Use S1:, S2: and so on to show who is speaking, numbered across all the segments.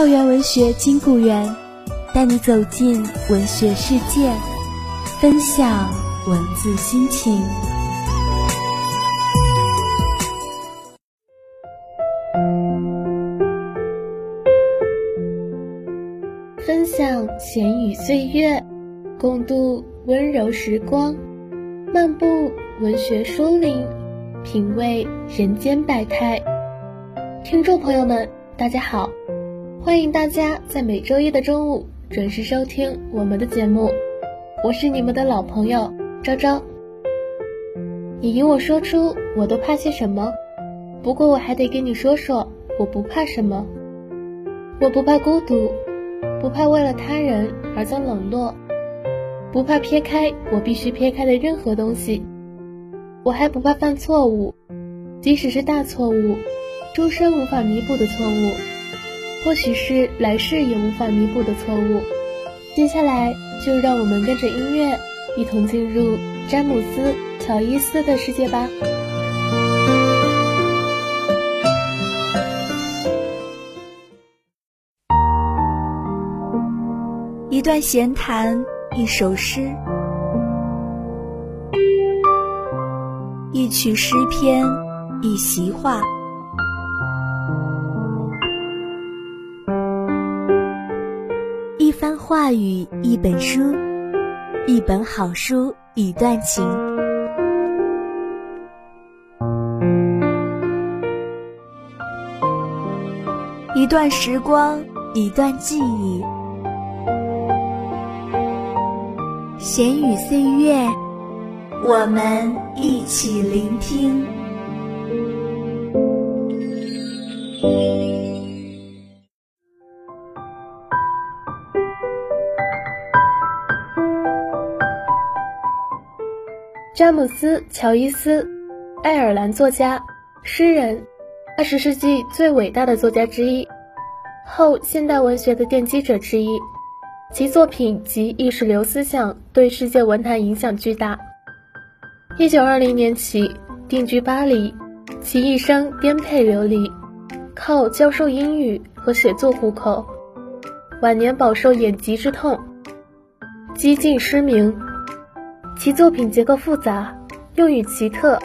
S1: 校园文学金谷园，带你走进文学世界，分享文字心情。
S2: 分享闲语岁月，共度温柔时光，漫步文学书林，品味人间百态。听众朋友们，大家好。欢迎大家在每周一的中午准时收听我们的节目，我是你们的老朋友昭昭。你与我说出我都怕些什么？不过我还得跟你说说，我不怕什么。我不怕孤独，不怕为了他人而遭冷落，不怕撇开我必须撇开的任何东西。我还不怕犯错误，即使是大错误，终身无法弥补的错误。或许是来世也无法弥补的错误。接下来，就让我们跟着音乐，一同进入詹姆斯·乔伊斯的世界吧。
S1: 一段闲谈，一首诗，一曲诗篇，一席话。话语一本书，一本好书一段情，一段时光一段记忆，闲语岁月，我们一起聆听。
S2: 詹姆斯·乔伊斯，爱尔兰作家、诗人，二十世纪最伟大的作家之一，后现代文学的奠基者之一。其作品及意识流思想对世界文坛影响巨大。一九二零年起定居巴黎，其一生颠沛流离，靠教授英语和写作糊口。晚年饱受眼疾之痛，几近失明。其作品结构复杂，用语奇特，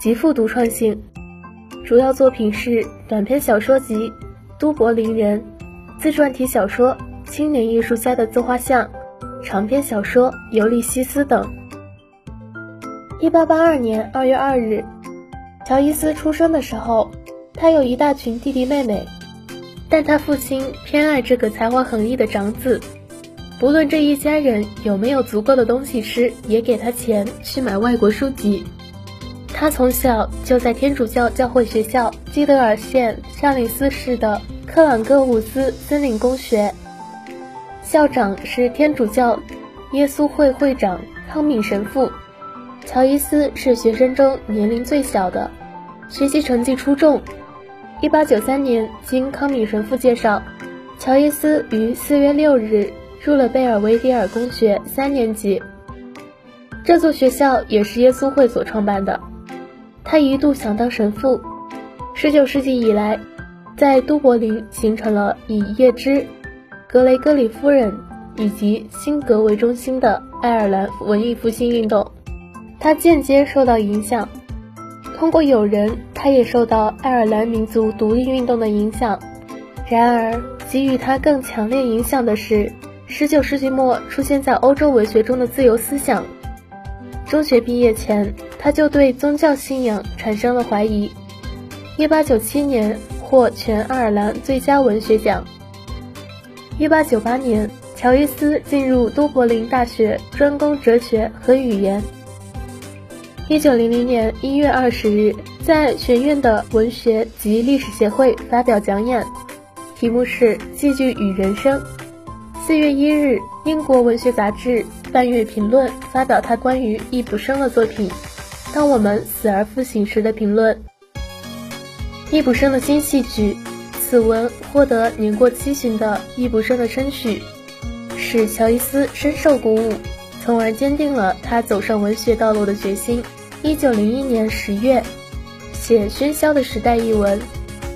S2: 极富独创性。主要作品是短篇小说集《都柏林人》，自传体小说《青年艺术家的自画像》，长篇小说《尤利西斯》等。一八八二年二月二日，乔伊斯出生的时候，他有一大群弟弟妹妹，但他父亲偏爱这个才华横溢的长子。不论这一家人有没有足够的东西吃，也给他钱去买外国书籍。他从小就在天主教教会学校基德尔县上林斯市的克朗戈伍斯森林公学，校长是天主教耶稣会会长康敏神父。乔伊斯是学生中年龄最小的，学习成绩出众。一八九三年，经康敏神父介绍，乔伊斯于四月六日。入了贝尔维迪尔公学三年级，这座学校也是耶稣会所创办的。他一度想当神父。十九世纪以来，在都柏林形成了以叶芝、格雷戈里夫人以及辛格为中心的爱尔兰文艺复兴运动。他间接受到影响，通过友人，他也受到爱尔兰民族独立运动的影响。然而，给予他更强烈影响的是19世纪末出现在欧洲文学中的自由思想。中学毕业前，他就对宗教信仰产生了怀疑。1897年获全爱尔兰最佳文学奖。1898年，乔伊斯进入都柏林大学专攻哲学和语言。1900年1月20日，在学院的文学及历史协会发表讲演，题目是《戏剧与人生》。4月1日，英国文学杂志。半月评论发表他关于易卜生的作品《当我们死而复醒时》的评论。易卜生的新戏剧，此文获得年过七旬的易卜生的称许，使乔伊斯深受鼓舞，从而坚定了他走上文学道路的决心。一九零一年十月，写《喧嚣的时代》一文，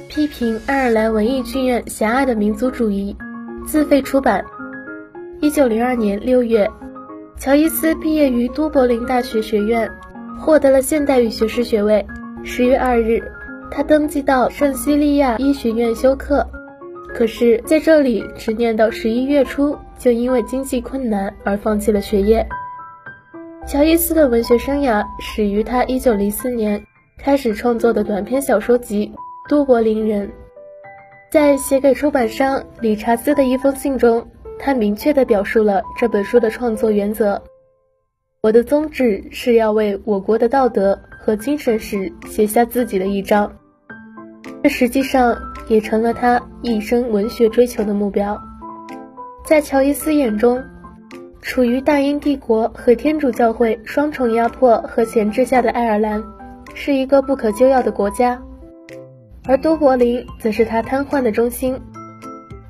S2: 批评爱尔兰文艺剧院狭隘的民族主义，自费出版。一九零二年六月。乔伊斯毕业于都柏林大学学院，获得了现代语学士学位。十月二日，他登记到圣西利亚医学院修课，可是在这里只念到十一月初，就因为经济困难而放弃了学业。乔伊斯的文学生涯始于他一九零四年开始创作的短篇小说集《都柏林人》。在写给出版商理查兹的一封信中。他明确地表述了这本书的创作原则：我的宗旨是要为我国的道德和精神史写下自己的一章。这实际上也成了他一生文学追求的目标。在乔伊斯眼中，处于大英帝国和天主教会双重压迫和钳制下的爱尔兰，是一个不可救药的国家，而都柏林则是他瘫痪的中心。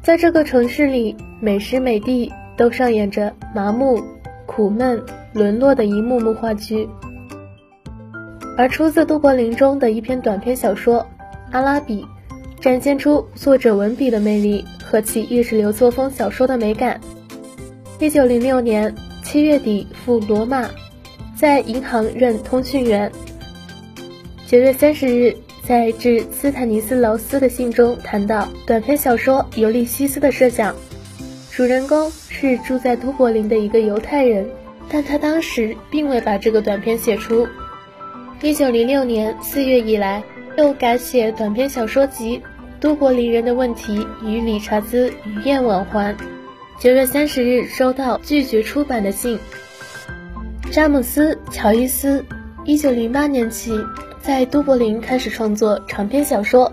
S2: 在这个城市里，每时每地都上演着麻木、苦闷、沦落的一幕幕话剧。而出自杜柏林中的一篇短篇小说《阿拉比》，展现出作者文笔的魅力和其意识流作风小说的美感。一九零六年七月底赴罗马，在银行任通讯员。九月三十日。在致斯坦尼斯劳斯的信中谈到短篇小说《尤利西斯》的设想，主人公是住在都柏林的一个犹太人，但他当时并未把这个短篇写出。一九零六年四月以来，又改写短篇小说集《都柏林人的问题与理查兹鱼雁往还》。九月三十日收到拒绝出版的信。詹姆斯·乔伊斯，一九零八年起。在都柏林开始创作长篇小说，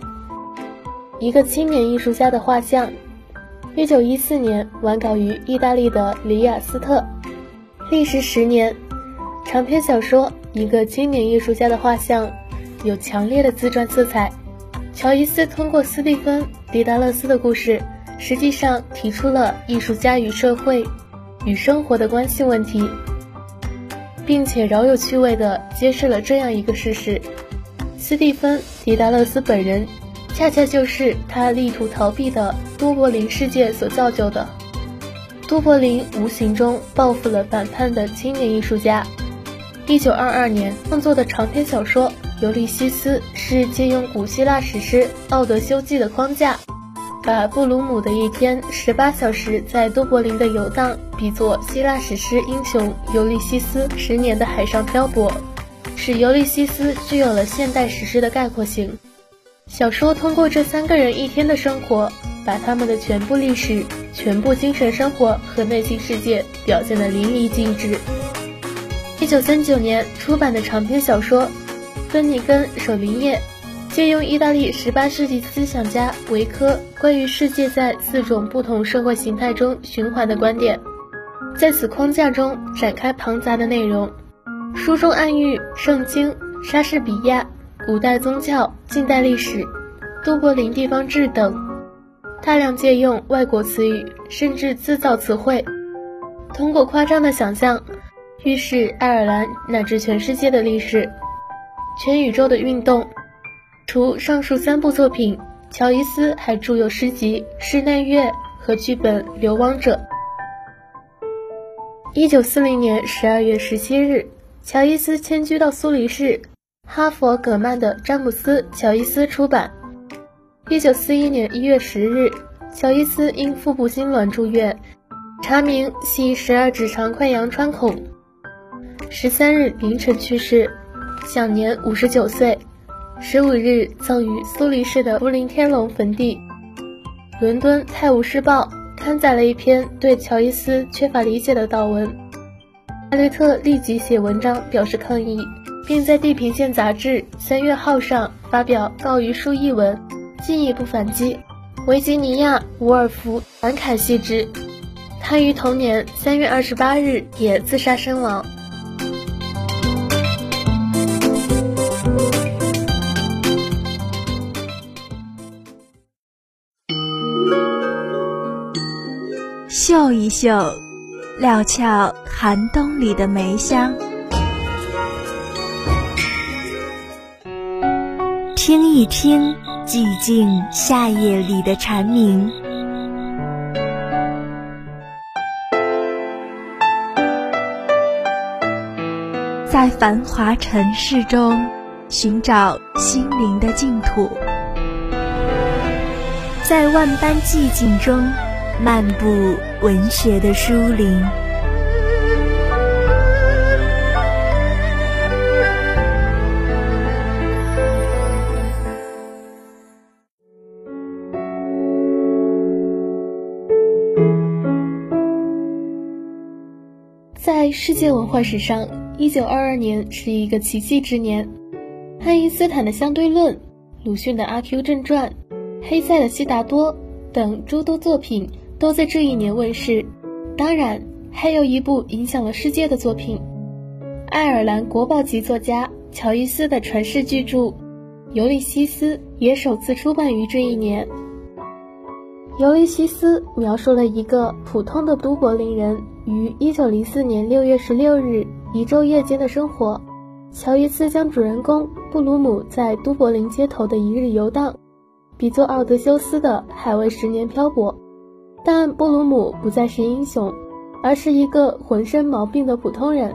S2: 一个青年艺术家的画像。一九一四年完稿于意大利的里雅斯特，历时十年。长篇小说《一个青年艺术家的画像》有强烈的自传色彩。乔伊斯通过斯蒂芬·迪达勒斯的故事，实际上提出了艺术家与社会、与生活的关系问题。并且饶有趣味地揭示了这样一个事实：斯蒂芬·迪达勒斯本人，恰恰就是他力图逃避的都柏林世界所造就的。都柏林无形中报复了反叛的青年艺术家。一九二二年创作的长篇小说《尤利西斯》是借用古希腊史诗《奥德修记》的框架。把布鲁姆的一天十八小时在都柏林的游荡比作希腊史诗英雄尤利西斯十年的海上漂泊，使尤利西斯具有了现代史诗的概括性。小说通过这三个人一天的生活，把他们的全部历史、全部精神生活和内心世界表现得淋漓尽致。一九三九年出版的长篇小说《芬尼根守灵夜》。借用意大利18世纪思想家维科关于世界在四种不同社会形态中循环的观点，在此框架中展开庞杂的内容。书中暗喻圣经、莎士比亚、古代宗教、近代历史、都柏林地方志等，大量借用外国词语，甚至自造词汇，通过夸张的想象，预示爱尔兰乃至全世界的历史、全宇宙的运动。除上述三部作品，乔伊斯还著有诗集《室内乐》和剧本《流亡者》。一九四零年十二月十七日，乔伊斯迁居到苏黎世，哈佛葛曼的詹姆斯·乔伊斯出版。一九四一年一月十日，乔伊斯因腹部痉挛住院，查明系十二指肠溃疡穿孔。十三日凌晨去世，享年五十九岁。十五日葬于苏黎世的福临天龙坟地。伦敦《泰晤士报》刊载了一篇对乔伊斯缺乏理解的悼文，哈雷特立即写文章表示抗议，并在《地平线》杂志三月号上发表告于书一文，进一步反击。维吉尼亚·伍尔夫·感慨系之，他于同年三月二十八日也自杀身亡。
S1: 嗅一嗅，料峭寒冬里的梅香；听一听，寂静夏夜里的蝉鸣。在繁华尘世中，寻找心灵的净土；在万般寂静中。漫步文学的书林，
S2: 在世界文化史上，一九二二年是一个奇迹之年。爱因斯坦的相对论、鲁迅的《阿 Q 正传》、黑塞的《悉达多》等诸多作品。都在这一年问世，当然还有一部影响了世界的作品——爱尔兰国宝级作家乔伊斯的传世巨著《尤利西斯》也首次出版于这一年。《尤利西斯》描述了一个普通的都柏林人于1904年6月16日一昼夜间的生活。乔伊斯将主人公布鲁姆在都柏林街头的一日游荡，比作奥德修斯的海外十年漂泊。但布鲁姆不再是英雄，而是一个浑身毛病的普通人。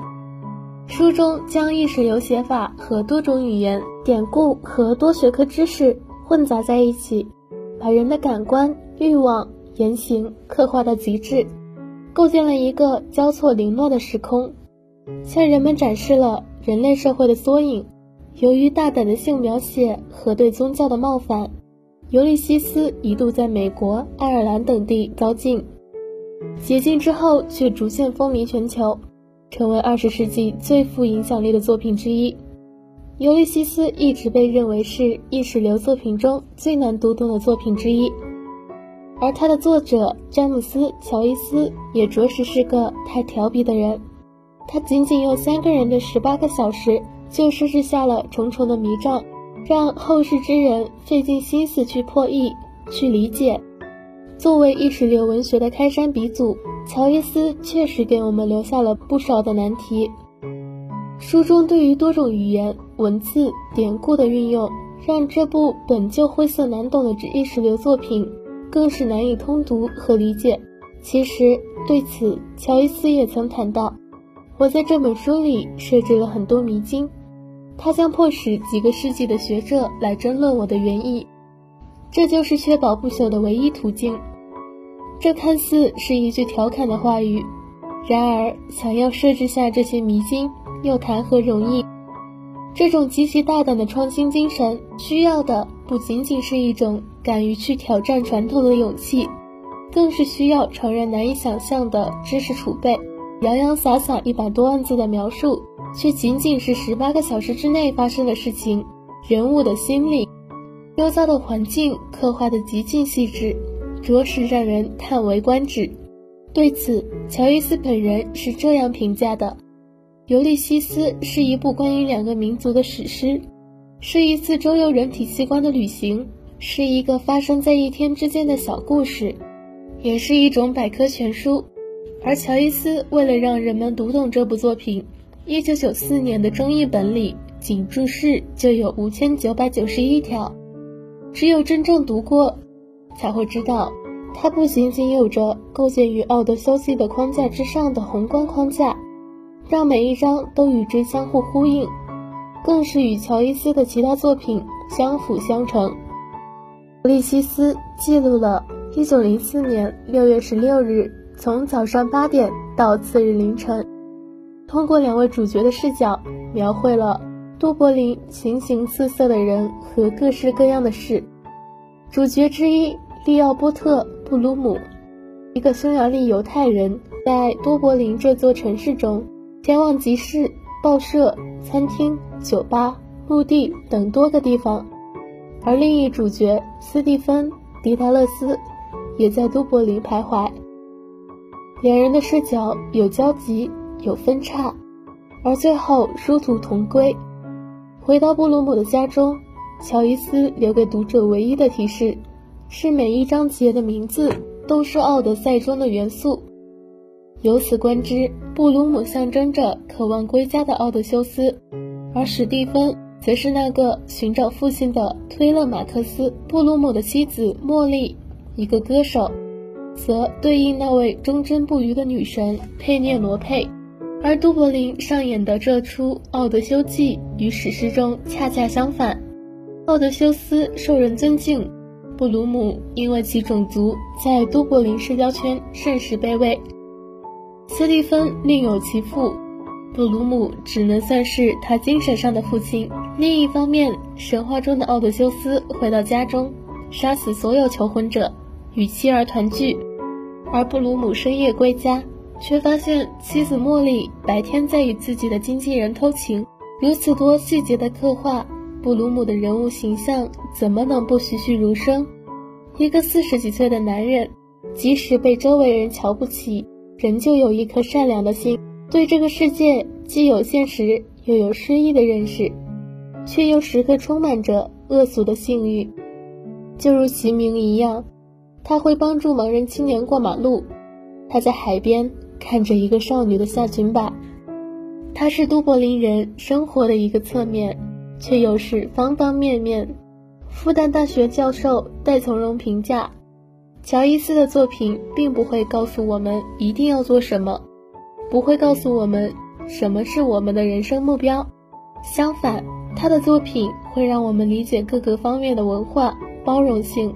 S2: 书中将意识流写法和多种语言、典故和多学科知识混杂在一起，把人的感官、欲望、言行刻画到极致，构建了一个交错零落的时空，向人们展示了人类社会的缩影。由于大胆的性描写和对宗教的冒犯。尤利西斯一度在美国、爱尔兰等地遭禁，解禁之后却逐渐风靡全球，成为二十世纪最富影响力的作品之一。尤利西斯一直被认为是意识流作品中最难读懂的作品之一，而他的作者詹姆斯·乔伊斯也着实是个太调皮的人。他仅仅用三个人的十八个小时，就设置下了重重的迷障。让后世之人费尽心思去破译、去理解。作为意识流文学的开山鼻祖，乔伊斯确实给我们留下了不少的难题。书中对于多种语言、文字、典故的运用，让这部本就晦涩难懂的意识流作品更是难以通读和理解。其实对此，乔伊斯也曾谈到：“我在这本书里设置了很多迷津。”他将迫使几个世纪的学者来争论我的原意，这就是确保不朽的唯一途径。这看似是一句调侃的话语，然而想要设置下这些迷津，又谈何容易？这种极其大胆的创新精神，需要的不仅仅是一种敢于去挑战传统的勇气，更是需要常人难以想象的知识储备。洋洋洒洒一百多万字的描述。却仅仅是十八个小时之内发生的事情，人物的心理，周遭的环境刻画的极尽细致，着实让人叹为观止。对此，乔伊斯本人是这样评价的：《尤利西斯》是一部关于两个民族的史诗，是一次周游人体器官的旅行，是一个发生在一天之间的小故事，也是一种百科全书。而乔伊斯为了让人们读懂这部作品，一九九四年的中译本里，仅注释就有五千九百九十一条，只有真正读过，才会知道，它不仅仅有着构建于奥德修斯的框架之上的宏观框架，让每一章都与之相互呼应，更是与乔伊斯的其他作品相辅相成。《利西斯》记录了一九零四年六月十六日，从早上八点到次日凌晨，通过两位主角的视角，描绘了都柏林形形色色的人和各式各样的事。主角之一利奥波特·布鲁姆，一个匈牙利犹太人，在多柏林这座城市中，前往集市、报社、餐厅、酒吧、墓地等多个地方。而另一主角斯蒂芬·迪达勒斯，也在都柏林徘徊。两人的视角有交集，有分叉，而最后殊途同归。回到布鲁姆的家中，乔伊斯留给读者唯一的提示，是每一章节的名字都是《奥德赛》中的元素。由此观之，布鲁姆象征着渴望归家的奥德修斯，而史蒂芬。则是那个寻找父亲的推勒马克斯·布鲁姆的妻子茉莉，一个歌手，则对应那位忠贞不渝的女神佩涅罗佩。而都柏林上演的这出《奥德修记》与史诗中恰恰相反，奥德修斯受人尊敬，布鲁姆因为其种族在都柏林社交圈甚是卑微。斯蒂芬另有其父。布鲁姆只能算是他精神上的父亲。另一方面，神话中的奥德修斯回到家中，杀死所有求婚者，与妻儿团聚，而布鲁姆深夜归家，却发现妻子茉莉白天在与自己的经纪人偷情。如此多细节的刻画，布鲁姆的人物形象怎么能不栩栩如生？一个四十几岁的男人，即使被周围人瞧不起，仍旧有一颗善良的心。对这个世界既有现实又有诗意的认识，却又时刻充满着恶俗的性欲，就如其名一样，他会帮助盲人青年过马路。他在海边看着一个少女的下裙摆。她是都柏林人生活的一个侧面，却又是方方面面。复旦大学教授戴从容评价：乔伊斯的作品并不会告诉我们一定要做什么。不会告诉我们什么是我们的人生目标，相反，他的作品会让我们理解各个方面的文化包容性。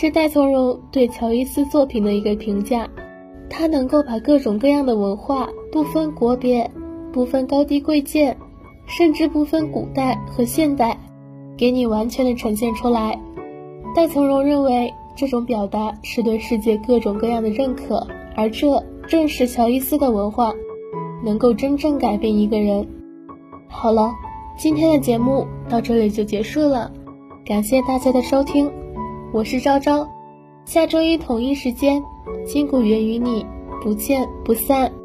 S2: 是戴从容对乔伊斯作品的一个评价，他能够把各种各样的文化，不分国别，不分高低贵贱，甚至不分古代和现代，给你完全的呈现出来。戴从容认为，这种表达是对世界各种各样的认可，而这。正是乔伊斯的文化，能够真正改变一个人。好了，今天的节目到这里就结束了，感谢大家的收听，我是昭昭，下周一同一时间，金谷源于你不见不散。